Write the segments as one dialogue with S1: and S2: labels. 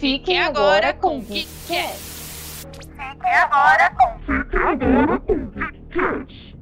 S1: Fique agora com o que quer.
S2: Fique agora com Fique agora com Geekcast.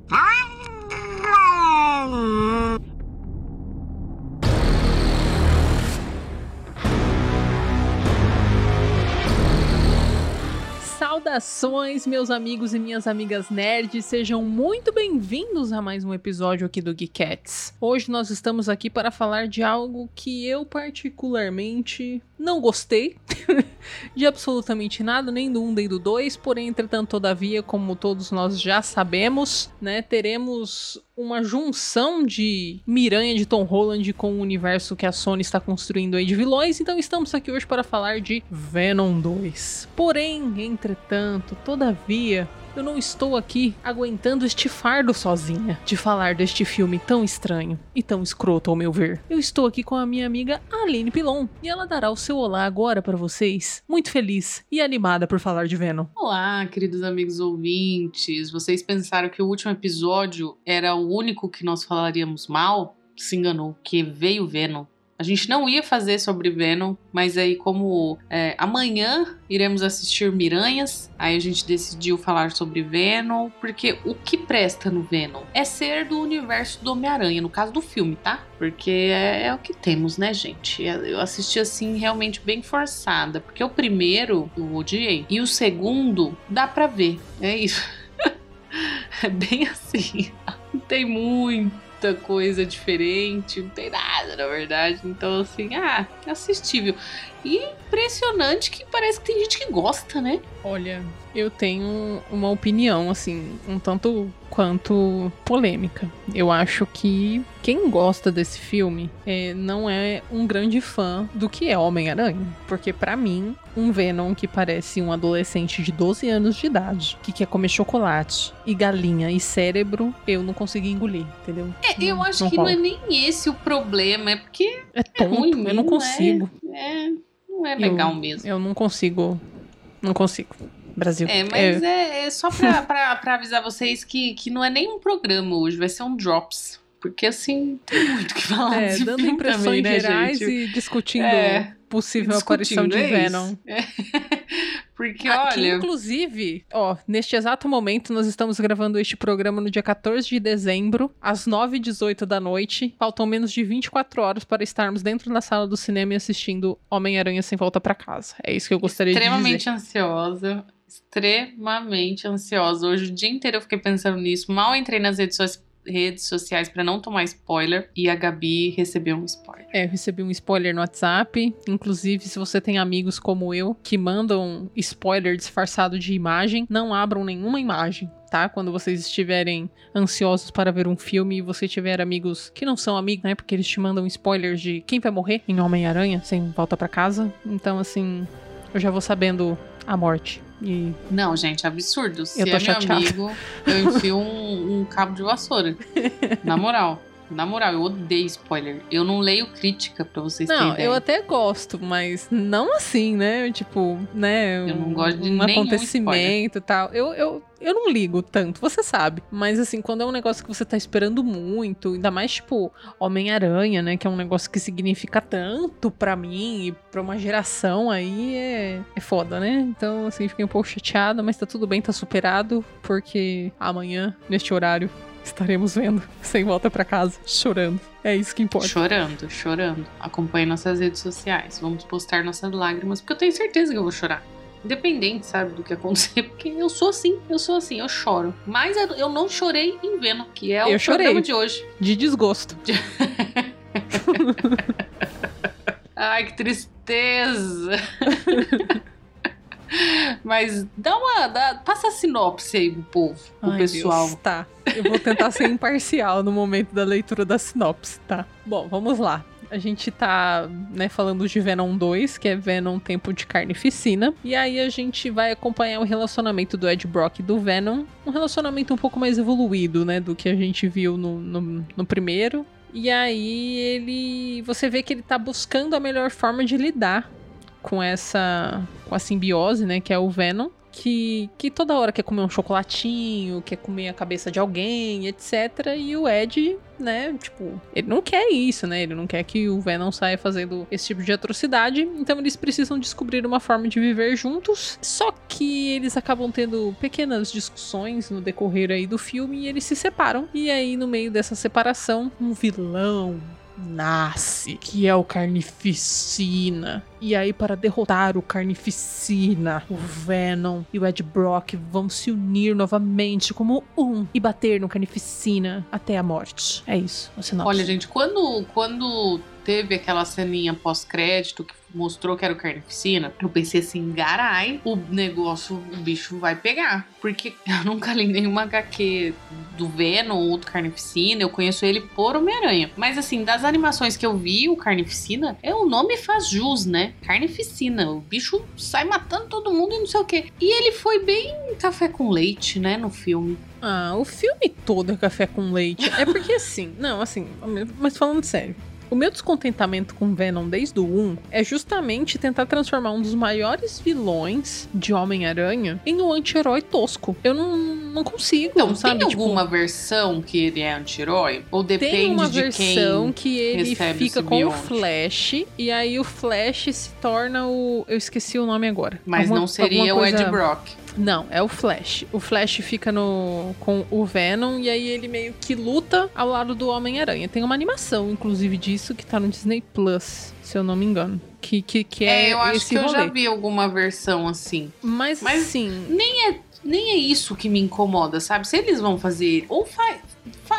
S3: Saudações, meus amigos e minhas amigas nerds, sejam muito bem-vindos a mais um episódio aqui do Geekettes. Hoje nós estamos aqui para falar de algo que eu particularmente não gostei de absolutamente nada, nem do 1 nem do 2, porém, entretanto, todavia, como todos nós já sabemos, né, teremos uma junção de Miranha de Tom Holland com o universo que a Sony está construindo aí de vilões, então estamos aqui hoje para falar de Venom 2. Porém, entretanto, todavia, eu não estou aqui aguentando este fardo sozinha de falar deste filme tão estranho e tão escroto ao meu ver. Eu estou aqui com a minha amiga Aline Pilon e ela dará o seu olá agora para vocês, muito feliz e animada por falar de Venom.
S4: Olá, queridos amigos ouvintes. Vocês pensaram que o último episódio era o único que nós falaríamos mal? Se enganou, que veio Venom. A gente não ia fazer sobre Venom, mas aí, como é, amanhã iremos assistir Miranhas, aí a gente decidiu falar sobre Venom, porque o que presta no Venom é ser do universo do Homem-Aranha, no caso do filme, tá? Porque é, é, o que temos, né, gente? Eu assisti assim, realmente bem forçada, porque o primeiro eu odiei, e o segundo dá pra ver, é isso. é bem assim, não tem muito muita coisa diferente, não tem nada, na verdade. Então, assim, ah, assistível. E impressionante que parece que tem gente que gosta, né?
S3: Olha, eu tenho uma opinião, assim, um tanto quanto polêmica. Eu acho que quem gosta desse filme é, não é um grande fã do que é Homem-Aranha. Porque, para mim, um Venom que parece um adolescente de 12 anos de idade, que quer comer chocolate e galinha e cérebro, eu não consegui engolir, entendeu?
S4: É, eu acho não que rola. não é nem esse o problema, é porque.
S3: É tonto, é ruim, eu não consigo.
S4: É, é, não é legal
S3: eu,
S4: mesmo.
S3: Eu não consigo. Não consigo. Brasil.
S4: É, mas é, é, é só pra, pra, pra, avisar vocês que, que não é nem um programa hoje, vai ser um Drops. Porque assim, tem muito que falar.
S3: É, dando impressões também, né, gerais gente? e discutindo é, possível discutindo, aparição de é Venom.
S4: É. Porque,
S3: Aqui,
S4: olha.
S3: Inclusive, ó, neste exato momento, nós estamos gravando este programa no dia 14 de dezembro, às 9h18 da noite. Faltam menos de 24 horas para estarmos dentro da sala do cinema e assistindo Homem-Aranha sem volta para casa. É isso que eu gostaria de dizer.
S4: Extremamente ansiosa extremamente ansiosa. Hoje o dia inteiro eu fiquei pensando nisso. Mal entrei nas redes sociais redes sociais para não tomar spoiler e a Gabi recebeu um spoiler.
S3: É, eu recebi um spoiler no WhatsApp. Inclusive, se você tem amigos como eu que mandam spoiler disfarçado de imagem, não abram nenhuma imagem. Tá? Quando vocês estiverem ansiosos para ver um filme e você tiver amigos que não são amigos, né? Porque eles te mandam spoilers de quem vai morrer em Homem-Aranha sem volta para casa. Então, assim, eu já vou sabendo a morte. E...
S4: Não, gente, absurdo. Se eu tô é chateada. meu amigo, eu enfio um, um cabo de vassoura. Na moral. Na moral, eu odeio spoiler. Eu não leio crítica pra vocês
S3: não,
S4: terem ideia.
S3: eu até gosto, mas não assim, né? Tipo, né?
S4: Eu não gosto de
S3: um acontecimento e tal. Eu, eu, eu não ligo tanto, você sabe. Mas assim, quando é um negócio que você tá esperando muito, ainda mais tipo Homem-Aranha, né? Que é um negócio que significa tanto pra mim e pra uma geração aí, é, é foda, né? Então, assim, fiquei um pouco chateada, mas tá tudo bem, tá superado, porque amanhã, neste horário, estaremos vendo sem volta para casa, chorando. É isso que importa.
S4: Chorando, chorando. Acompanhe nossas redes sociais. Vamos postar nossas lágrimas, porque eu tenho certeza que eu vou chorar. Independente, sabe, do que acontecer, porque eu sou assim, eu sou assim, eu choro. Mas eu não chorei em Venom, que é o eu chorei. programa de hoje.
S3: De desgosto. De...
S4: Ai, que tristeza. Mas dá uma. Dá, passa a sinopse aí pro povo, pro Ai, pessoal.
S3: Deus, tá. Eu vou tentar ser imparcial no momento da leitura da sinopse, tá? Bom, vamos lá. A gente tá, né, falando de Venom 2, que é Venom Tempo de Carnificina. E aí a gente vai acompanhar o relacionamento do Ed Brock e do Venom. Um relacionamento um pouco mais evoluído, né, do que a gente viu no, no, no primeiro. E aí ele. Você vê que ele tá buscando a melhor forma de lidar com essa com a simbiose, né, que é o Venom, que, que toda hora quer comer um chocolatinho, quer comer a cabeça de alguém, etc. E o Ed, né, tipo, ele não quer isso, né? Ele não quer que o Venom saia fazendo esse tipo de atrocidade. Então eles precisam descobrir uma forma de viver juntos. Só que eles acabam tendo pequenas discussões no decorrer aí do filme e eles se separam. E aí, no meio dessa separação, um vilão nasce, que é o Carnificina. E aí, para derrotar o Carnificina, o Venom e o Ed Brock vão se unir novamente como um e bater no Carnificina até a morte. É isso, a sinopse.
S4: Olha, gente, quando, quando teve aquela ceninha pós-crédito que mostrou que era o Carnificina, eu pensei assim, garai, o negócio, o bicho vai pegar. Porque eu nunca li nenhuma HQ do Venom ou do Carnificina, eu conheço ele por Homem-Aranha. Mas assim, das animações que eu vi, o Carnificina, é o nome faz jus, né? Carnificina, o bicho sai matando todo mundo e não sei o quê. E ele foi bem café com leite, né, no filme.
S3: Ah, o filme todo é café com leite. É porque assim, não, assim, mas falando sério. O meu descontentamento com Venom desde o 1 é justamente tentar transformar um dos maiores vilões de Homem-Aranha em um anti-herói tosco. Eu não, não consigo,
S4: Então,
S3: sabe?
S4: tem
S3: Tipo,
S4: alguma versão que ele é anti-herói? Ou depende
S3: tem uma
S4: de
S3: versão
S4: quem
S3: que ele fica com o? Flash e aí o Flash se torna o. Eu esqueci o nome agora.
S4: Mas
S3: Alguma-
S4: não seria o Ed Brock.
S3: Não, é o Flash. O Flash fica no com o Venom e aí ele meio que luta ao lado do Homem-Aranha. Tem uma animação, inclusive, disso que tá no Disney Plus, se eu não me engano. Que, que, que é,
S4: É, eu acho que eu
S3: rolê.
S4: já vi alguma versão assim.
S3: Mas,
S4: Mas-
S3: sim.
S4: Nem é, nem é isso que me incomoda, sabe? Se eles vão fazer. Ou faz.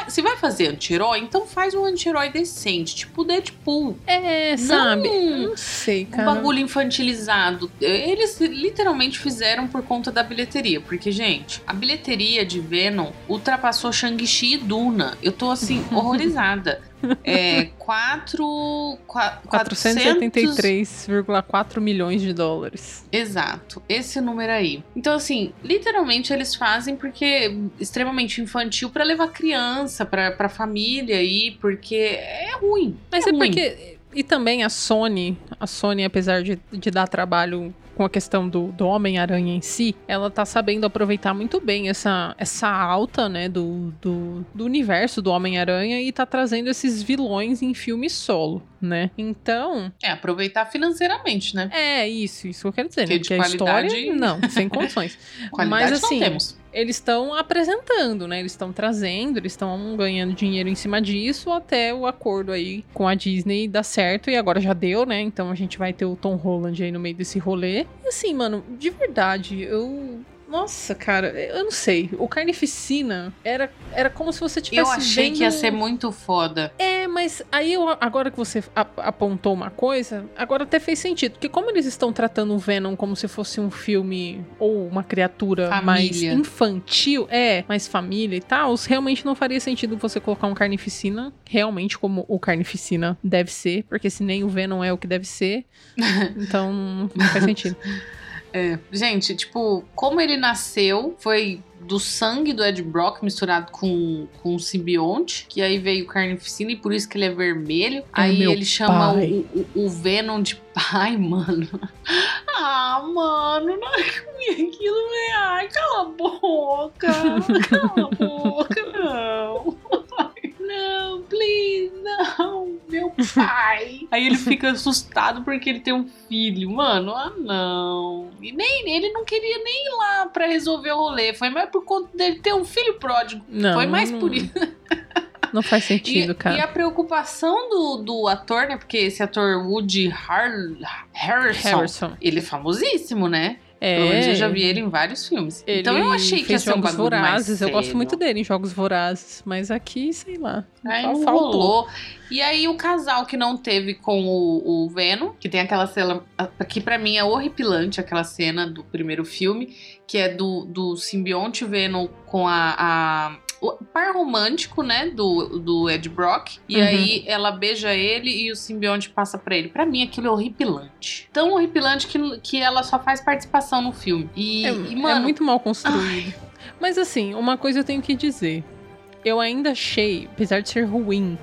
S4: Se vai fazer anti-herói, então faz um anti-herói decente, tipo Deadpool.
S3: É, sabe?
S4: Não
S3: Não sei,
S4: um
S3: cara.
S4: bagulho infantilizado. Eles literalmente fizeram por conta da bilheteria. Porque, gente, a bilheteria de Venom ultrapassou Shang-Chi e Duna. Eu tô, assim, horrorizada. É, 4...
S3: 483,4 milhões de dólares.
S4: Exato, esse número aí. Então, assim, literalmente eles fazem porque é extremamente infantil pra levar criança, pra, pra família aí, porque é ruim.
S3: Mas
S4: é
S3: é,
S4: ruim.
S3: porque. E também a Sony, a Sony, apesar de, de dar trabalho com a questão do, do Homem-Aranha em si, ela tá sabendo aproveitar muito bem essa, essa alta, né, do, do, do universo do Homem-Aranha e tá trazendo esses vilões em filme solo, né? Então,
S4: É, aproveitar financeiramente, né?
S3: é isso, isso que eu quero dizer,
S4: Porque
S3: né?
S4: de
S3: Porque a
S4: qualidade-
S3: história, não, sem condições.
S4: Qualidade
S3: Mas, assim,
S4: temos.
S3: eles estão apresentando, né? Eles estão trazendo, eles estão ganhando dinheiro em cima disso até o acordo aí com a Disney dar certo. E agora já deu, né? Então a gente vai ter o Tom Holland aí no meio desse rolê. E assim, mano, de verdade, eu. Nossa, cara, eu não sei. O Carnificina era, era como se você tivesse
S4: Eu achei
S3: vendo...
S4: que ia ser muito foda.
S3: É, mas aí eu, agora que você apontou uma coisa, agora até fez sentido. Porque como eles estão tratando o Venom como se fosse um filme ou uma criatura mais
S4: Família.
S3: infantil, é, mais família e tal, realmente não faria sentido você colocar um Carnificina realmente como o Carnificina deve ser, porque se nem o Venom é o que deve ser, então não faz sentido.
S4: É, gente, tipo, como ele nasceu foi do sangue do Ed Brock misturado com, com o simbionte, que aí veio o carnificina e por isso que ele é vermelho. aí
S3: meu
S4: ele chama o, o, o Venom de pai, mano. Ah, mano, não é aquilo, né? Ai, cala a boca. Cala a boca, não. Não, please, não, meu pai. Aí ele fica assustado porque ele tem um filho. Mano, ah não. E nem ele não queria nem ir lá pra resolver o rolê. Foi mais por conta dele ter um filho pródigo.
S3: Não,
S4: Foi mais
S3: não-
S4: por isso.
S3: Não faz sentido,
S4: E,
S3: cara.
S4: e a preocupação do, do ator, né? Porque esse ator Woody Har Harrison,
S3: Harrison.
S4: ele é famosíssimo, né?
S3: É,
S4: Pelo menos eu já vi ele em vários filmes.
S3: Ele
S4: então eu achei que ia ser um
S3: jogos
S4: bagulho
S3: vorazes. Eu gosto muito dele em jogos vorazes, mas aqui, sei lá.
S4: Aí
S3: faltou.
S4: E aí o casal que não teve com o, o Venom, que tem aquela cena que pra mim é horripilante, aquela cena do primeiro filme, que é do, do simbionte Venom com a, a- o par romântico, né, do, do Ed Brock. E
S3: Uhum.
S4: aí ela beija ele e o simbionte passa pra ele. Pra mim aquilo é horripilante. Tão horripilante que, que ela só faz participação no filme. E,
S3: É,
S4: e,
S3: é
S4: mano,
S3: muito mal construído. Mas assim, uma coisa eu tenho que dizer. Eu ainda achei, apesar de ser ruim,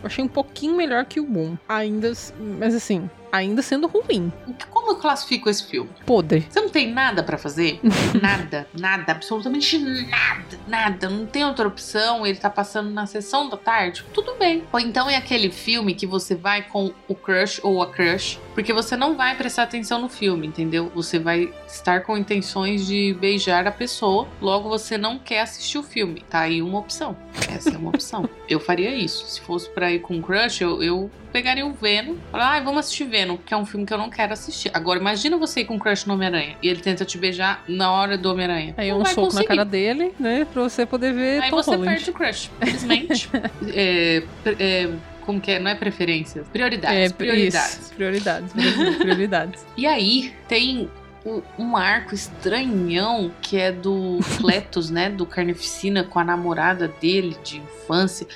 S3: eu achei um pouquinho melhor que o 1. Ainda, mas assim, ainda sendo ruim.
S4: Como eu classifico esse filme?
S3: Podre.
S4: Você não tem nada pra fazer? nada, nada, absolutamente nada, nada. Não tem outra opção. Ele tá passando na sessão da tarde. Tudo bem. Ou então é aquele filme que você vai com o crush ou a crush, porque você não vai prestar atenção no filme, entendeu? Você vai estar com intenções de beijar a pessoa, logo você não quer assistir o filme. Tá aí uma opção. Essa é uma opção. Eu faria isso. Se fosse pra ir com um crush, eu, eu pegaria o Venom. Falar, ah, vamos assistir Venom, que é um filme que eu não quero assistir. Agora, imagina você ir com um crush no Homem-Aranha e ele tenta te beijar na hora do Homem-Aranha.
S3: Aí
S4: Não
S3: um soco
S4: conseguir.
S3: na cara dele, né? Pra você poder ver
S4: Aí
S3: Tom
S4: você
S3: Holland.
S4: perde o crush, simplesmente. é, é, como que é? Não é preferência. Prioridades.
S3: É,
S4: prioridades.
S3: Isso, prioridades, prioridades.
S4: E aí tem o- um arco estranhão que é do Cletus, né? Do Carnificina com a namorada dele de infância.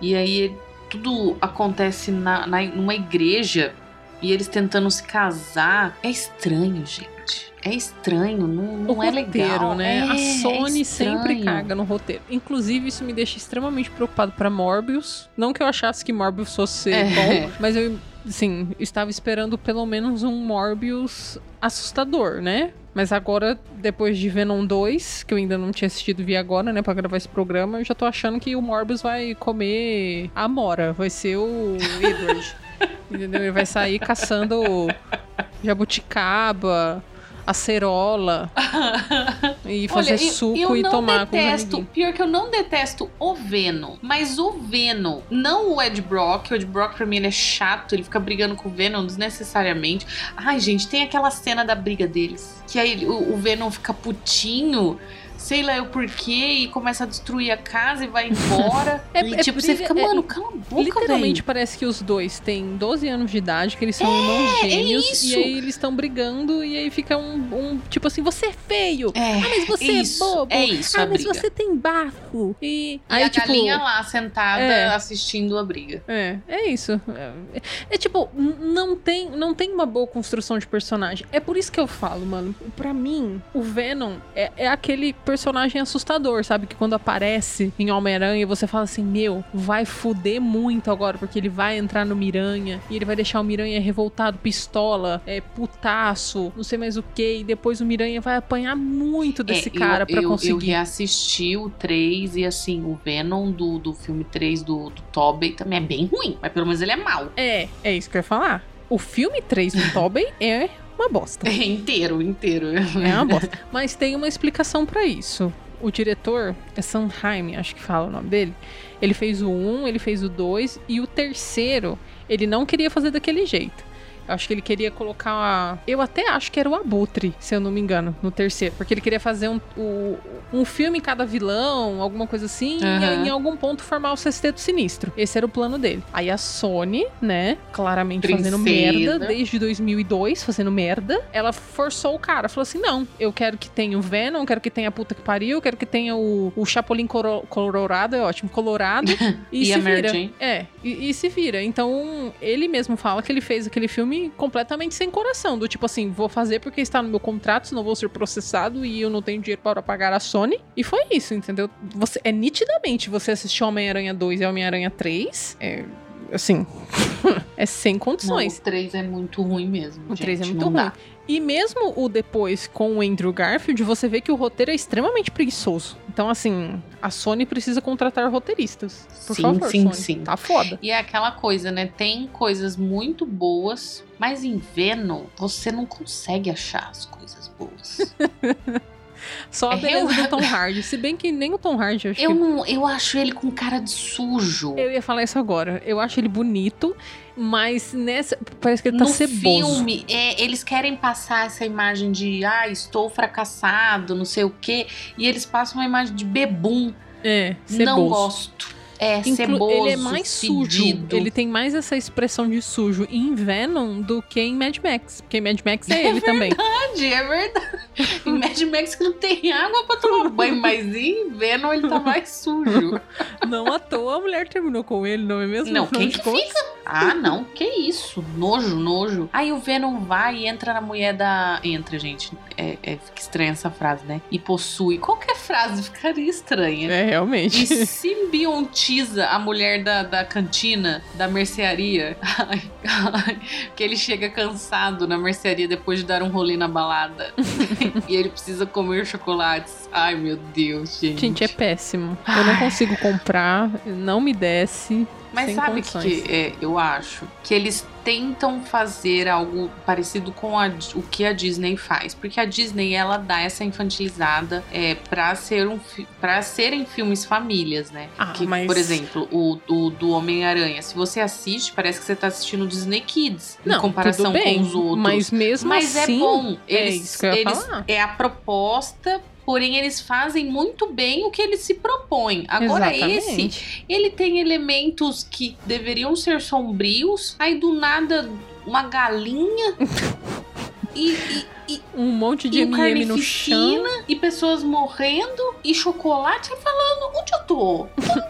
S4: E aí tudo acontece na, na- numa igreja e eles tentando se casar. É estranho, gente. É estranho, não, não
S3: o
S4: é
S3: roteiro,
S4: legal.
S3: né?
S4: É,
S3: a Sony
S4: é
S3: sempre caga no roteiro. Inclusive, isso me deixa extremamente preocupado pra Morbius. Não que eu achasse que Morbius fosse
S4: É.
S3: bom, mas eu, assim, estava esperando pelo menos um Morbius assustador, né? Mas agora, depois de Venom 2, que eu ainda não tinha assistido vi agora, né, pra gravar esse programa, eu já tô achando que o Morbius vai comer a Mora, vai ser o Edward. entendeu? Ele vai sair caçando jabuticaba, acerola e fazer
S4: Olha, eu-
S3: suco
S4: eu,
S3: e
S4: não
S3: tomar com
S4: detesto,
S3: amiguinhos.
S4: pior que eu não detesto o Venom, mas o Venom, não o Ed Brock. O Ed Brock pra mim ele é chato, ele fica brigando com o Venom desnecessariamente. Ai, gente, tem aquela cena da briga deles, que aí o, o Venom fica putinho. Sei lá eu porquê, e começa a destruir a casa e vai embora.
S3: É-
S4: e
S3: é
S4: tipo, você
S3: briga-
S4: fica,
S3: é-
S4: mano, cala a boca,
S3: Literalmente
S4: velho.
S3: parece que os dois têm 12 anos de idade, que eles são irmãos gêmeos, e aí eles estão brigando, e aí fica um, um, tipo assim, você é feio!
S4: É,
S3: Ah, mas você
S4: isso,
S3: é bobo!
S4: é isso,
S3: ah, mas
S4: briga.
S3: você tem bafo! E,
S4: E
S3: aí,
S4: a
S3: tipo.
S4: galinha lá sentada
S3: É.
S4: assistindo a briga.
S3: É, é isso. É, é tipo, não tem, não tem uma boa construção de personagem. É por isso que eu falo, mano. Pra mim, o Venom é, é aquele personagem assustador, sabe? Que quando aparece em Homem-Aranha, você fala assim: Meu, vai fuder muito agora, porque ele vai entrar no Miranha e ele vai deixar o Miranha revoltado, pistola, é, putaço, não sei mais o que. E depois o Miranha vai apanhar muito desse
S4: É,
S3: cara
S4: eu,
S3: pra
S4: eu, Eu
S3: conseguir.
S4: reassisti o 3 e assim, o Venom do, do filme 3 do, do Tobey também é bem ruim, mas pelo menos ele é mau.
S3: É, é isso que eu ia falar. O filme 3 do Tobey é uma bosta.
S4: É inteiro, inteiro.
S3: É uma bosta. Mas tem uma explicação pra isso. O diretor é Sanheim, acho que fala o nome dele. Ele fez o 1, ele fez o 2 e o terceiro ele não queria fazer daquele jeito. Eu acho que ele queria colocar. a- Eu até acho que era o Abutre, se eu não me engano, no terceiro. Porque ele queria fazer um, o- um filme em cada vilão, alguma coisa assim, e
S4: Aham.
S3: em algum ponto formar o Sexteto Sinistro. Esse era o plano dele. Aí a Sony, né, claramente fazendo
S4: Princesa.
S3: merda desde 2002, fazendo merda, ela forçou o cara. Falou assim: não, eu quero que tenha o Venom, quero que tenha a puta que pariu, eu quero que tenha o, o Chapolin Coro- Colorado, é ótimo, Colorado. E,
S4: E
S3: se
S4: a Mary
S3: vira.
S4: Jane.
S3: É, e, e se vira. Então, ele mesmo fala que ele fez aquele filme completamente sem coração. Do tipo assim, vou fazer porque está no meu contrato, senão vou ser processado e eu não tenho dinheiro para pagar a Sony. E foi isso, entendeu? Você, é nitidamente você assistiu Homem-Aranha 2 e Homem-Aranha 3. É, assim, é sem
S4: Não,
S3: condições.
S4: o 3 é muito ruim mesmo.
S3: O 3 é
S4: gente,
S3: muito
S4: não
S3: ruim.
S4: dá.
S3: E mesmo o depois com o Andrew Garfield, você vê que o roteiro é extremamente preguiçoso. Então, assim, a Sony precisa contratar roteiristas. Por
S4: Sim,
S3: favor,
S4: sim,
S3: Sony.
S4: sim.
S3: Tá foda.
S4: E é aquela coisa, né? Tem coisas muito boas, mas em Venom você não consegue achar as coisas boas.
S3: Só a
S4: É,
S3: beleza
S4: eu-
S3: do Tom Hardy. Se bem que nem o Tom Hardy, eu acho
S4: eu,
S3: que...
S4: não, eu acho ele com cara de sujo.
S3: Eu ia falar isso agora. Eu acho ele bonito, mas nessa... Parece que ele tá
S4: no
S3: ceboso.
S4: filme, é, eles querem passar essa imagem de ah, estou fracassado, não sei o quê, e eles passam uma imagem de bebum.
S3: É, ceboso.
S4: Não gosto. É,
S3: Inclu-
S4: ceboso.
S3: ele é mais sujo.
S4: fedido.
S3: Ele tem mais essa expressão de sujo em Venom do que em Mad Max. Porque em Mad Max é, ele também.
S4: verdade, é verdade. Em Mad Max não tem água pra tomar banho, mas em Venom ele tá mais sujo.
S3: Não à toa a mulher terminou com ele, não é mesmo?
S4: Não, quem que
S3: contas.
S4: fica? Ah, não, que isso? Nojo, nojo. Aí o Venom vai e entra na mulher da. Entra, gente. É, é, fica estranha essa frase, né? E possui. Qualquer frase ficaria estranha.
S3: É, realmente.
S4: E simbiontiza a mulher da, da cantina, da mercearia. Ai, ai, que ele chega cansado na mercearia depois de dar um rolê na balada. e ele precisa comer chocolates. Ai, meu Deus, gente.
S3: Gente, é péssimo. Eu não consigo comprar, não me desce.
S4: Mas
S3: sem
S4: sabe o que, que é, eu acho? Que eles tentam fazer algo parecido com a- o que a Disney faz. Porque a Disney, ela dá essa infantilizada é, pra, ser um, pra serem filmes famílias, né?
S3: Ah,
S4: que,
S3: mas-
S4: Por exemplo, o, o do Homem-Aranha. Se você assiste, parece que você tá assistindo Disney Kids.
S3: Não,
S4: em comparação
S3: bem,
S4: com os outros.
S3: Mas mesmo
S4: Mas
S3: assim.
S4: é bom.
S3: é
S4: Eles,
S3: isso que eu ia
S4: eles- é a proposta, porém eles fazem muito bem o que eles se propõem. Agora esse,
S3: Exatamente.
S4: ele tem elementos que deveriam ser sombrios, aí do nada uma galinha e, e, e,
S3: Um monte de MM no chão.
S4: e pessoas morrendo e chocolate falando onde eu tô?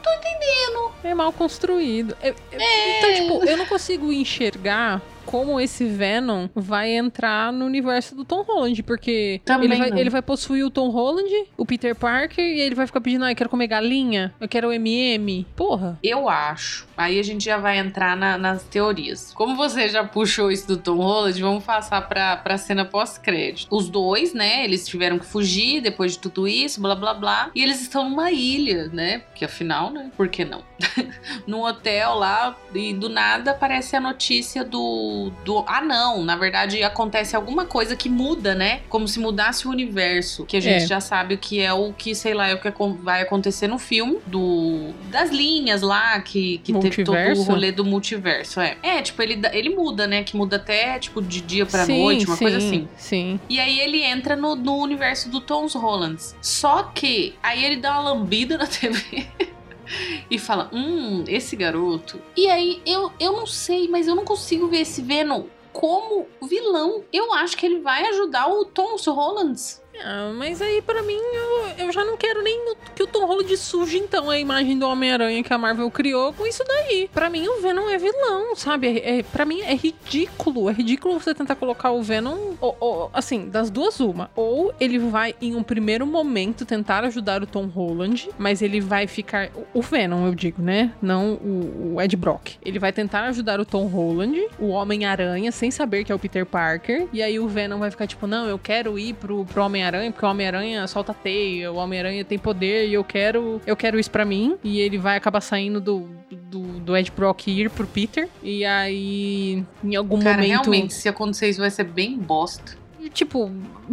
S3: É mal construído. É- é- Então, tipo, eu não consigo enxergar como esse Venom vai entrar no universo do Tom Holland, porque ele vai, ele vai possuir o Tom Holland, o Peter Parker, e ele vai ficar pedindo, ah, eu quero comer galinha, eu quero MM. Porra.
S4: Eu acho. Aí a gente já vai entrar na- nas teorias. Como você já puxou isso do Tom Holland, vamos passar pra, pra cena pós-crédito. Os dois, né? Eles tiveram que fugir depois de tudo isso, blá blá blá. E eles estão numa ilha, né? Porque afinal, né? Por que não? Num hotel lá, e do nada aparece a notícia do, do. Ah, não! Na verdade, acontece alguma coisa que muda, né? Como se mudasse o universo. Que a gente
S3: É.
S4: já sabe o que é o que, sei lá, é o que vai acontecer no filme do das linhas lá que, que teve todo o rolê do multiverso. É, é tipo, ele, ele muda, né? Que muda até, tipo, de dia pra
S3: sim,
S4: noite, uma
S3: sim,
S4: coisa assim.
S3: Sim.
S4: E aí ele entra no, no universo do Tom Hollands. Só que aí ele dá uma lambida na TV. E fala, hum, esse garoto. E aí eu, eu não sei, mas eu não consigo ver esse Venom como vilão. Eu acho que ele vai ajudar o Tom Hollands.
S3: Ah, mas aí, pra mim, eu, eu já não quero nem que o Tom Holland suje, então, a imagem do Homem-Aranha que a Marvel criou com isso daí. Pra mim, o Venom é vilão, sabe? É, é- pra mim, é ridículo. É ridículo você tentar colocar o Venom, ou- ou, assim, das duas, uma. Ou ele vai, em um primeiro momento, tentar ajudar o Tom Holland, mas ele vai ficar... o- Venom, eu digo, né? Não o, o Ed Brock. Ele vai tentar ajudar o Tom Holland, o Homem-Aranha, sem saber que é o Peter Parker. E aí o Venom vai ficar tipo, não, eu quero ir pro, pro Homem-Aranha, porque o Homem-Aranha solta teia, o Homem-Aranha tem poder e eu quero, eu quero isso pra mim. E ele vai acabar saindo do, do, do Ed Brock e ir pro Peter. E aí, em algum
S4: Cara,
S3: momento.
S4: realmente, se acontecer isso vai ser bem bosta.
S3: Tipo,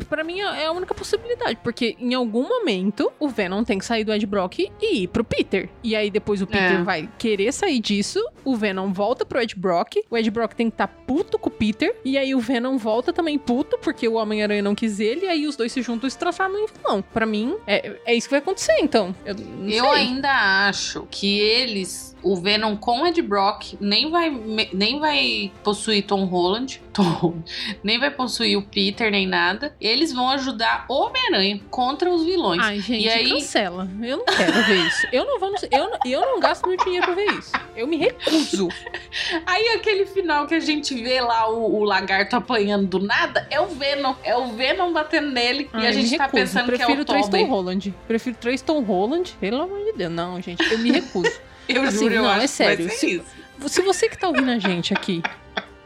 S3: pra mim é a única possibilidade, porque em algum momento o Venom tem que sair do Ed Brock e ir pro Peter. E aí depois o Peter
S4: É.
S3: vai querer sair disso, o Venom volta pro Ed Brock, o Ed Brock tem que estar puto com o Peter, e aí o Venom volta também puto, porque o Homem-Aranha não quis ele, e aí os dois se juntam e se transformam em vilão. Pra mim, é, é isso que vai acontecer, então. Eu,
S4: Eu ainda acho que eles, o Venom com Ed Brock, nem vai, nem vai possuir Tom Holland, Tom nem vai possuir o Peter, nem nada. Eles vão ajudar o Homem-Aranha contra os vilões.
S3: Ai, gente,
S4: E aí-
S3: cancela. Eu não quero ver isso. Eu não vou. no- Eu, não- eu não gasto meu dinheiro pra ver isso. Eu me recuso.
S4: Aí aquele final que a gente vê lá o, o lagarto apanhando do nada é o Venom. É o Venom batendo nele
S3: Ai,
S4: e a gente tá pensando
S3: Prefiro
S4: que é o
S3: três Tom. Holland. Prefiro três Tom Holland. Pelo amor de Deus. Não, gente, eu me recuso.
S4: Eu
S3: Assim,
S4: juro, eu
S3: não,
S4: acho
S3: é
S4: que
S3: sério. Se-. Se você que tá ouvindo a gente aqui,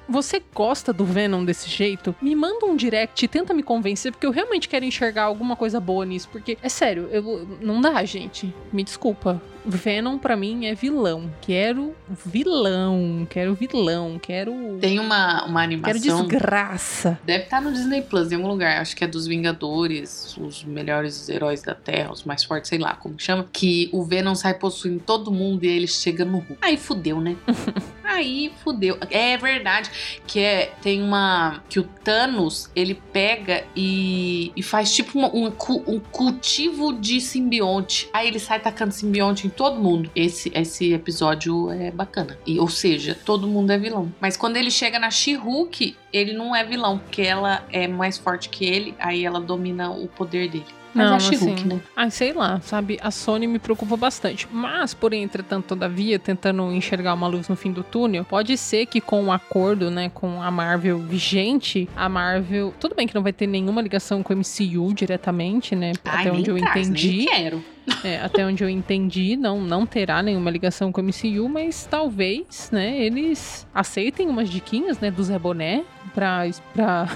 S3: você gosta do Venom desse jeito, me manda um direct e tenta me convencer, porque eu realmente quero enxergar alguma coisa boa nisso. Porque, é sério, eu, não dá, gente. Me desculpa. Venom, pra mim, é vilão. Quero vilão. Quero vilão. Quero.
S4: Tem uma, uma
S3: Quero
S4: animação.
S3: desgraça.
S4: Deve estar no Disney Plus em algum lugar. Acho que é dos Vingadores, os melhores heróis da Terra, os mais fortes, sei lá como chama. Que o Venom sai possuindo todo mundo e ele chega no Hulk. Aí fudeu, né? aí fudeu. É verdade que é tem uma que o Thanos ele pega e, e faz tipo uma- um, um cultivo de simbionte. Aí ele sai tacando simbionte em todo mundo. Esse esse episódio é bacana. E ou seja, todo mundo é vilão. Mas quando ele chega na She-Hulk, ele não é vilão, porque ela é mais forte que ele, aí ela domina o poder dele. Mas
S3: Não,
S4: a
S3: assim,
S4: né?
S3: Ai, sei lá, sabe? A Sony me preocupa bastante. Mas, porém, entretanto, todavia, tentando enxergar uma luz no fim do túnel, pode ser que com o acordo, né, com a Marvel vigente, a Marvel. Tudo bem que não vai ter nenhuma ligação com o MCU diretamente, né?
S4: Ai,
S3: até onde eu
S4: traz,
S3: entendi.
S4: Nem quero.
S3: É, até onde eu entendi, não, não terá nenhuma ligação com o MCU, mas talvez, né, eles aceitem umas diquinhas, né, do Zé Boné pra, pra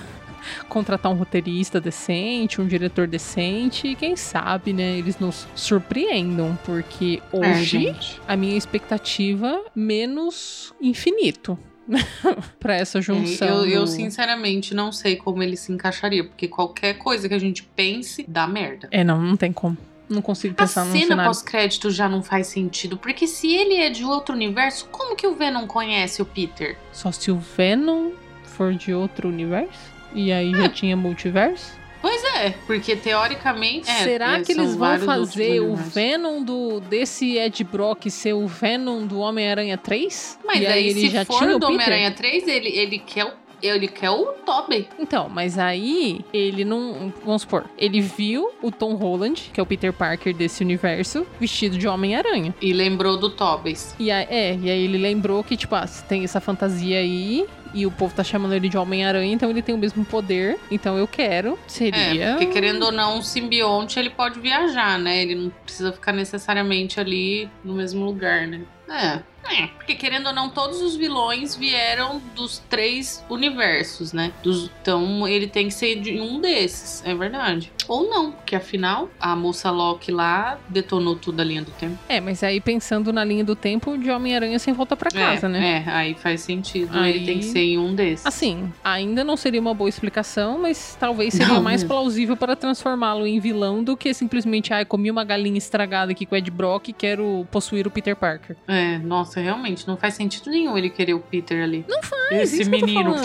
S3: contratar um roteirista decente, um diretor decente, e quem sabe, né, eles nos surpreendam, porque
S4: É,
S3: hoje
S4: gente.
S3: a minha expectativa menos infinito. pra essa junção.
S4: É, eu, eu,
S3: do-
S4: sinceramente não sei como ele se encaixaria, porque qualquer coisa que a gente pense dá merda.
S3: É, não, não tem como. Não consigo
S4: A
S3: pensar num
S4: cena
S3: cenário.
S4: pós-crédito já não faz sentido, porque se ele é de outro universo, como que o Venom conhece o Peter?
S3: Só se o Venom for de outro universo? E aí já tinha multiverso?
S4: Pois é, porque teoricamente. é,
S3: Será
S4: é,
S3: que eles vão fazer o. Venom do, desse Ed Brock ser o Venom do Homem-Aranha 3?
S4: Mas
S3: e
S4: aí,
S3: ele
S4: se
S3: já
S4: for
S3: tinha
S4: o do? Homem-Aranha 3, ele, ele quer o. Ele quer o Tobey.
S3: Então, mas aí ele não. Vamos supor, ele viu o Tom Holland, que é o Peter Parker desse universo, vestido de Homem-Aranha.
S4: E lembrou do Tobey.
S3: E aí, é, e aí ele lembrou que, tipo, ah, tem essa fantasia aí. E o povo tá chamando ele de Homem-Aranha, então ele tem o mesmo poder. Então eu quero. Seria.
S4: É, porque querendo ou não, um simbionte ele pode viajar, né? Ele não precisa ficar necessariamente ali no mesmo lugar, né? É. É, porque querendo ou não, todos os vilões vieram dos três universos, né? Dos- então ele tem que ser de um desses, é verdade. Ou não, porque afinal a moça Loki lá detonou tudo a linha do tempo.
S3: É, mas aí pensando na linha do tempo de Homem-Aranha sem volta pra casa,
S4: é,
S3: né?
S4: É, aí faz sentido.
S3: Aí-
S4: Ele tem que ser em um desses.
S3: Assim, ainda não seria uma boa explicação, mas talvez seria
S4: Não,
S3: mais
S4: né?
S3: plausível para transformá-lo em vilão do que simplesmente, ai, comi uma galinha estragada aqui com o Ed Brock e quero possuir o Peter Parker.
S4: É, nossa, realmente, não faz sentido nenhum ele querer o Peter ali.
S3: Não faz,
S4: Esse
S3: que eu tô
S4: menino.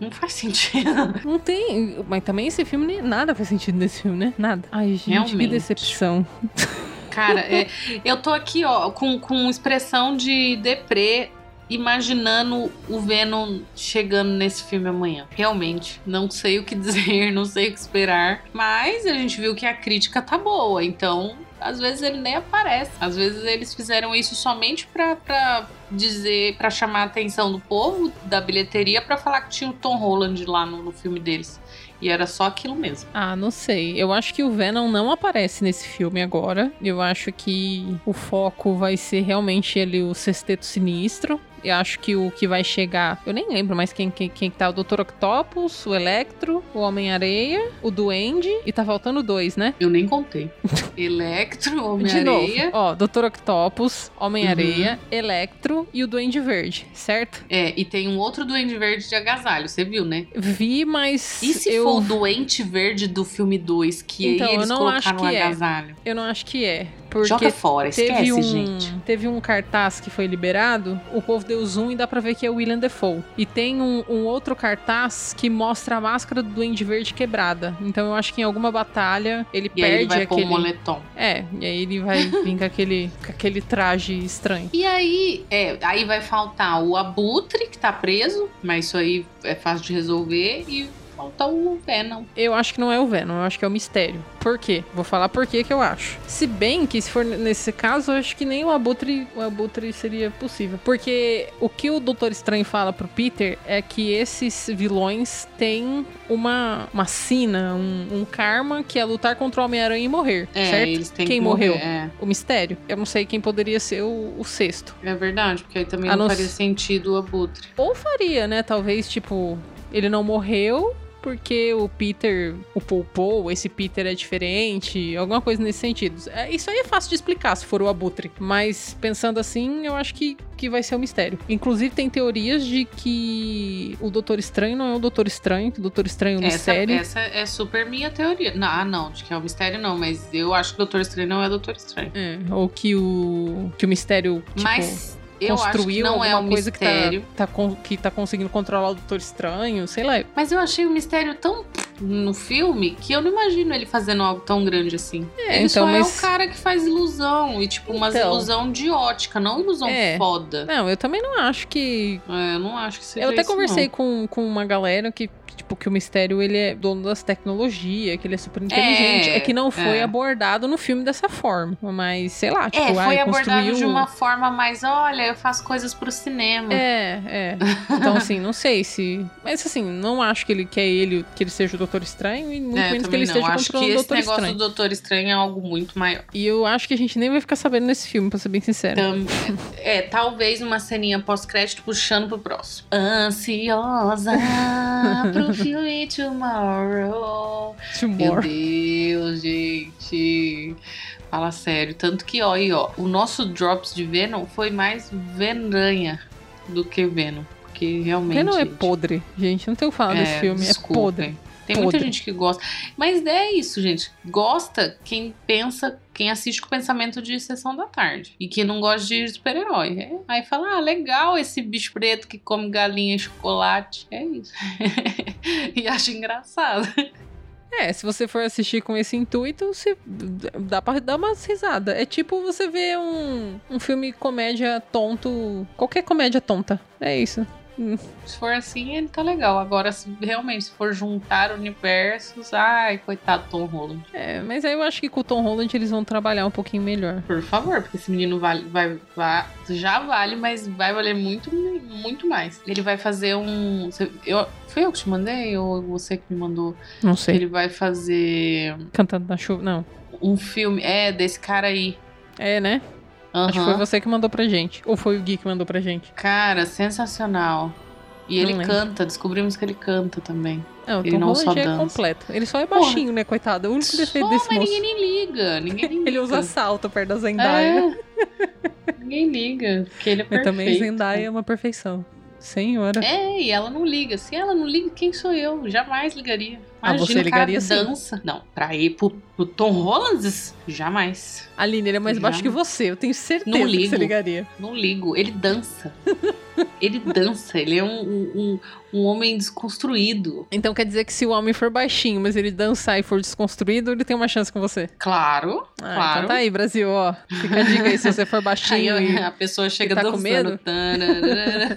S4: Não faz sentido.
S3: Não tem. Mas também esse filme, nada faz sentido nesse filme, né? Nada. Ai, gente, que
S4: Realmente.
S3: decepção.
S4: Cara, é, eu tô aqui, ó, com, com expressão de deprê, imaginando o Venom chegando nesse filme amanhã. Realmente, não sei o que dizer, não sei o que esperar. Mas a gente viu que a crítica tá boa, então. Às vezes ele nem aparece. Às vezes eles fizeram isso somente pra, dizer, pra chamar a atenção do povo, da bilheteria, pra falar que tinha o Tom Holland lá no, no filme deles. E era só aquilo mesmo.
S3: Ah, não sei. Eu acho que o Venom não aparece nesse filme agora. Eu acho que o foco vai ser realmente ele, o Sexteto Sinistro. Eu acho que o que vai chegar. Eu nem lembro mais quem, quem, quem tá. O Dr. Octopus, o Electro, o Homem-Areia, o Duende. E tá faltando dois, né?
S4: Eu nem contei. Electro. Homem-Areia.
S3: Ó, Dr. Octopus, Homem-Areia, Electro e o Duende Verde, certo?
S4: É, e tem um outro Duende Verde de agasalho, você viu, né?
S3: Vi, mas.
S4: E se
S3: eu,
S4: for o Doente Verde do filme 2, que
S3: Então,
S4: aí
S3: eu
S4: eles
S3: não acho
S4: colocaram o
S3: que é.
S4: agasalho?
S3: eu não acho que é. Porque
S4: Joga fora,
S3: Teve
S4: esquece,
S3: um,
S4: gente.
S3: teve um cartaz que foi liberado, o povo deu zoom e dá pra ver que é o William Defoe. E tem um, um outro cartaz que mostra a máscara do Duende Verde quebrada. Então eu acho que em alguma batalha ele
S4: E
S3: perde
S4: ele vai pôr o
S3: aquele...
S4: moletom.
S3: É, e aí ele vai vir com aquele, com aquele traje estranho.
S4: E aí, é, aí vai faltar o Abutre, que tá preso, mas isso aí é fácil de resolver, e falta o Venom.
S3: Eu acho que não é o Venom, eu acho que é o Mistério. Por quê? Vou falar por quê que eu acho. Se bem que, se for nesse caso, eu acho que nem o Abutre, o Abutre seria possível. Porque o que o Doutor Estranho fala pro Peter é que esses vilões têm uma, uma sina, um, um karma, que é lutar contra o Homem-Aranha e morrer,
S4: É,
S3: certo?
S4: eles têm
S3: Quem
S4: que morrer,
S3: morreu?
S4: É,
S3: O Mistério. Eu não sei quem poderia ser o, o sexto.
S4: é verdade, porque aí também
S3: A
S4: não
S3: não
S4: faria sentido o Abutre.
S3: Ou faria, né? Talvez, tipo, ele não morreu porque o Peter o poupou, esse Peter é diferente, alguma coisa nesse sentido. É, Isso aí é fácil de explicar se for o Abutre. Mas pensando assim, eu acho que, que vai ser o mistério. Inclusive, tem teorias de que o Doutor Estranho não é o Doutor Estranho, que o Doutor Estranho é o
S4: Essa,
S3: mistério.
S4: essa é super minha teoria. Não, ah, não, de que é o mistério não, mas eu acho que o Doutor Estranho não é o Doutor Estranho.
S3: É, ou que o, que o mistério, tipo,
S4: mas eu
S3: construiu
S4: não é
S3: alguma
S4: o
S3: coisa
S4: mistério.
S3: que tá, tá, que tá conseguindo controlar o Doutor Estranho, sei lá.
S4: Mas eu achei o mistério tão no filme que eu não imagino ele fazendo algo tão grande assim.
S3: É,
S4: ele
S3: então,
S4: só
S3: mas-
S4: é o cara que faz ilusão. E, tipo, uma
S3: Então.
S4: ilusão de ótica, não ilusão
S3: É.
S4: foda.
S3: Não, eu também não acho que.
S4: É, eu não acho que seja
S3: Eu até
S4: isso,
S3: conversei
S4: não.
S3: com, com uma galera que, tipo, que o mistério ele é dono das tecnologias, que ele é super inteligente. É,
S4: É,
S3: que não foi
S4: é.
S3: abordado no filme dessa forma. Mas, sei lá, tipo,
S4: É, foi
S3: ai,
S4: abordado
S3: construiu...
S4: de uma forma mais, olha, eu faço coisas pro cinema.
S3: É, é. Então, assim, não sei se. Mas assim, não acho que ele que é ele, que ele seja o Doutor Estranho, e muito
S4: É,
S3: menos que ele
S4: não.
S3: esteja
S4: Acho que
S3: controlando o
S4: esse
S3: Doutor
S4: negócio
S3: Estranho.
S4: do Doutor Estranho é algo muito maior.
S3: E eu acho que a gente nem vai ficar sabendo nesse filme, pra ser bem sincero.
S4: Tam- é, talvez uma ceninha pós-crédito puxando pro próximo. Ansiosa pro filme Tomorrow. Meu
S3: Tomorrow.
S4: Deus, gente. Fala sério. Tanto que, ó, aí, ó, o nosso Drops de Venom foi mais Vendanha do que Venom. Porque realmente.
S3: Não é podre, gente. Não tenho o que falar desse filme.
S4: desculpem.
S3: É podre.
S4: Tem muita
S3: Podre.
S4: gente que gosta. Mas é isso, gente. Gosta quem pensa, quem assiste com o pensamento de sessão da tarde. E que não gosta de super-herói. É, Aí fala, ah, legal esse bicho preto que come galinha e chocolate. É isso. e acha engraçado.
S3: É, se você for assistir com esse intuito, você dá pra dar umas risadas. É tipo você ver um, um filme comédia tonto. Qualquer comédia tonta. É isso.
S4: Se for assim, ele tá legal. Agora, se realmente se for juntar universos, ai, coitado Tom Holland.
S3: É, mas aí eu acho que com o Tom Holland eles vão trabalhar um pouquinho melhor.
S4: Por favor, porque esse menino vale, vai, vai- já vale, mas vai valer muito, muito mais. Ele vai fazer um. Eu, foi eu que te mandei ou você que me mandou?
S3: Não sei.
S4: Ele vai fazer
S3: Cantando na chuva. Não.
S4: um filme. É, desse cara aí.
S3: É, né? Acho que foi você que mandou pra gente. Ou foi o Gui que mandou pra gente.
S4: Cara, sensacional. E
S3: Não
S4: ele
S3: lembro.
S4: canta, descobrimos que ele canta também.
S3: Não, o
S4: Ele
S3: Tom
S4: não só
S3: Holland é
S4: dança.
S3: completo. Ele só é
S4: Porra.
S3: baixinho, né, coitado? É o único defeito
S4: Só,
S3: desse
S4: mas
S3: moço.
S4: ninguém nem liga. Ninguém nem
S3: Ele usa
S4: liga.
S3: salto perto da Zendaya.
S4: É. ninguém liga, porque ele é
S3: Mas
S4: perfeito.
S3: também Zendaya é uma perfeição. Senhora.
S4: É, e ela não liga. Se ela não liga, quem sou eu? Jamais ligaria.
S3: Ah,
S4: Imagina,
S3: você
S4: o cara
S3: ligaria sim.
S4: dança. Não, pra ir pro, pro Tom Holland, jamais.
S3: Aline, ele é mais
S4: Já.
S3: baixo que você. Eu tenho certeza
S4: Não
S3: que
S4: ligo.
S3: você ligaria.
S4: Não ligo. Ele dança. ele dança. Ele é um, um, um homem desconstruído.
S3: Então quer dizer que se o homem for baixinho, mas ele dançar e for desconstruído, ele tem uma chance com você.
S4: Claro,
S3: Ah,
S4: claro.
S3: então tá aí, Brasil, ó. Fica a dica aí se você for
S4: Aí
S3: baixinho
S4: a,
S3: e...
S4: a pessoa chega
S3: tá com
S4: dançando.
S3: medo?
S4: Tanarara.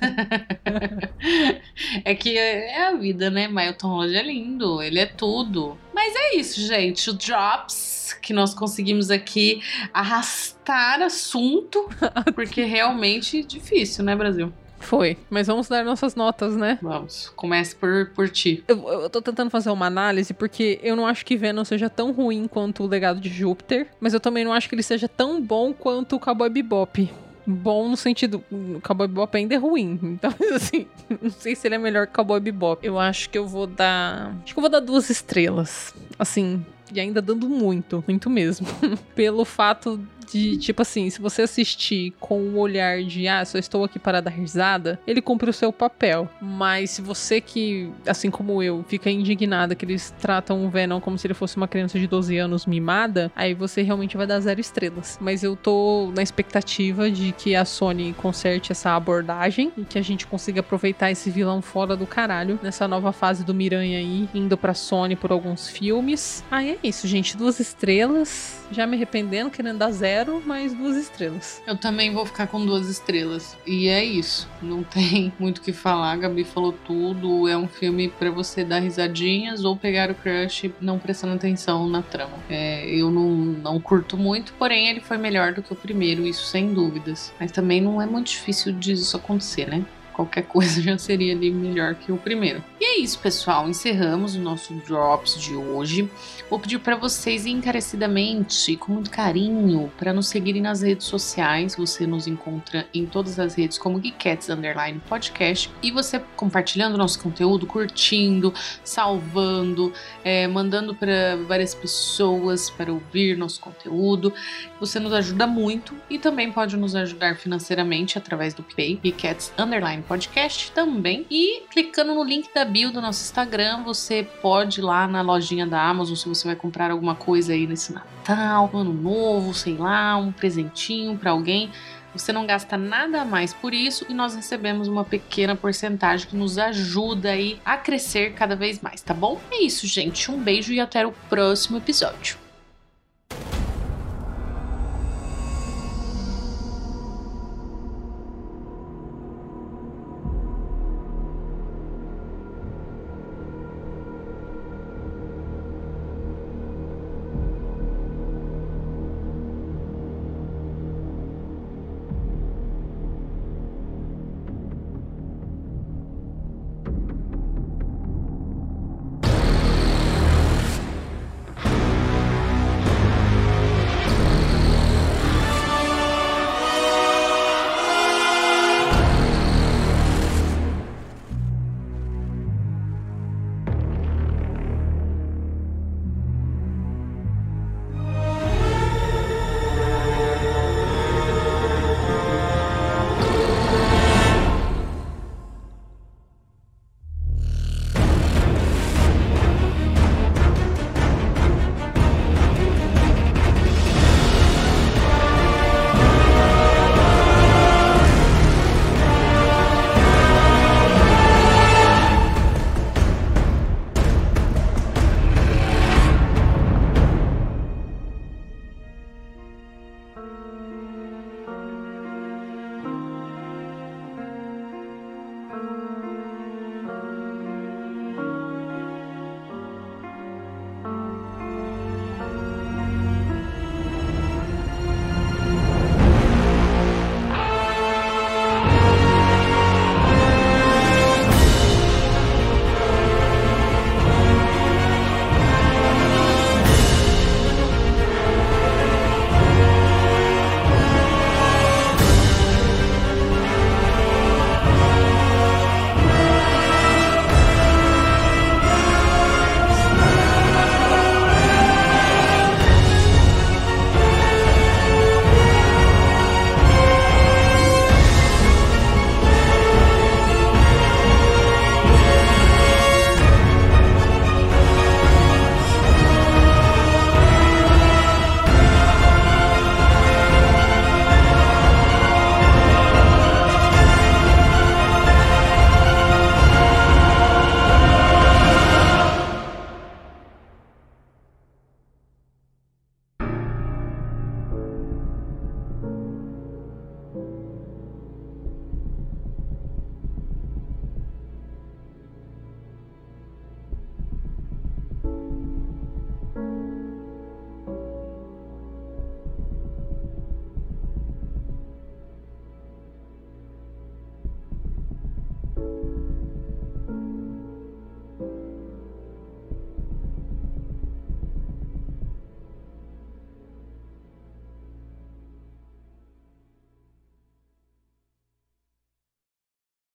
S4: é que é a vida, né? Mas o Tom Holland é lindo, ele é tudo. Mas é isso, gente. O Drops que nós conseguimos aqui arrastar assunto, porque realmente é difícil, né, Brasil?
S3: Foi. Mas vamos dar nossas notas, né?
S4: Vamos, comece por, por ti.
S3: Eu, eu tô tentando fazer uma análise porque eu não acho que Venom seja tão ruim quanto o Legado de Júpiter, mas eu também não acho que ele seja tão bom quanto o Cowboy Bebop. Bom no sentido, o Cowboy Bebop ainda é ruim, então assim, não sei se ele é melhor que Cowboy Bebop. Eu acho que eu vou dar, acho que eu vou dar duas estrelas, assim, e ainda dando muito, muito mesmo, pelo fato de, tipo assim, se você assistir com o olhar de, ah, só estou aqui para dar risada, ele cumpre o seu papel. Mas se você que, assim como eu, fica indignada que eles tratam o Venom como se ele fosse uma criança de 12 anos mimada, aí você realmente vai dar zero estrelas. Mas eu tô na expectativa de que a Sony conserte essa abordagem e que a gente consiga aproveitar esse vilão fora do caralho nessa nova fase do Miranha aí, indo pra Sony por alguns filmes. Aí é isso, gente. Duas estrelas. Já me arrependendo, querendo dar zero, mas duas estrelas.
S4: Eu também vou ficar com duas estrelas. E é isso. Não tem muito o que falar. A Gabi falou tudo. É um filme pra você dar risadinhas ou pegar o crush não prestando atenção na trama. É, eu não, não curto muito, porém ele foi melhor do que o primeiro, isso sem dúvidas. Mas também não é muito difícil disso acontecer, né? Qualquer coisa já seria ali melhor que o primeiro. E é isso, pessoal. Encerramos o nosso Drops de hoje. Vou pedir para vocês encarecidamente, com muito carinho, para nos seguirem nas redes sociais. Você nos encontra em todas as redes como Geekettes Underline Podcast. E você compartilhando nosso conteúdo, curtindo, salvando, é, mandando para várias pessoas para ouvir nosso conteúdo. Você nos ajuda muito e também pode nos ajudar financeiramente através do Pay, Geekettes Underline Podcast também. E clicando no link da bio do nosso Instagram, você pode ir lá na lojinha da Amazon se você vai comprar alguma coisa aí nesse Natal, Ano Novo, sei lá, um presentinho para alguém. Você não gasta nada mais por isso e nós recebemos uma pequena porcentagem que nos ajuda aí a crescer cada vez mais, tá bom? É isso, gente. Um beijo e até o próximo episódio.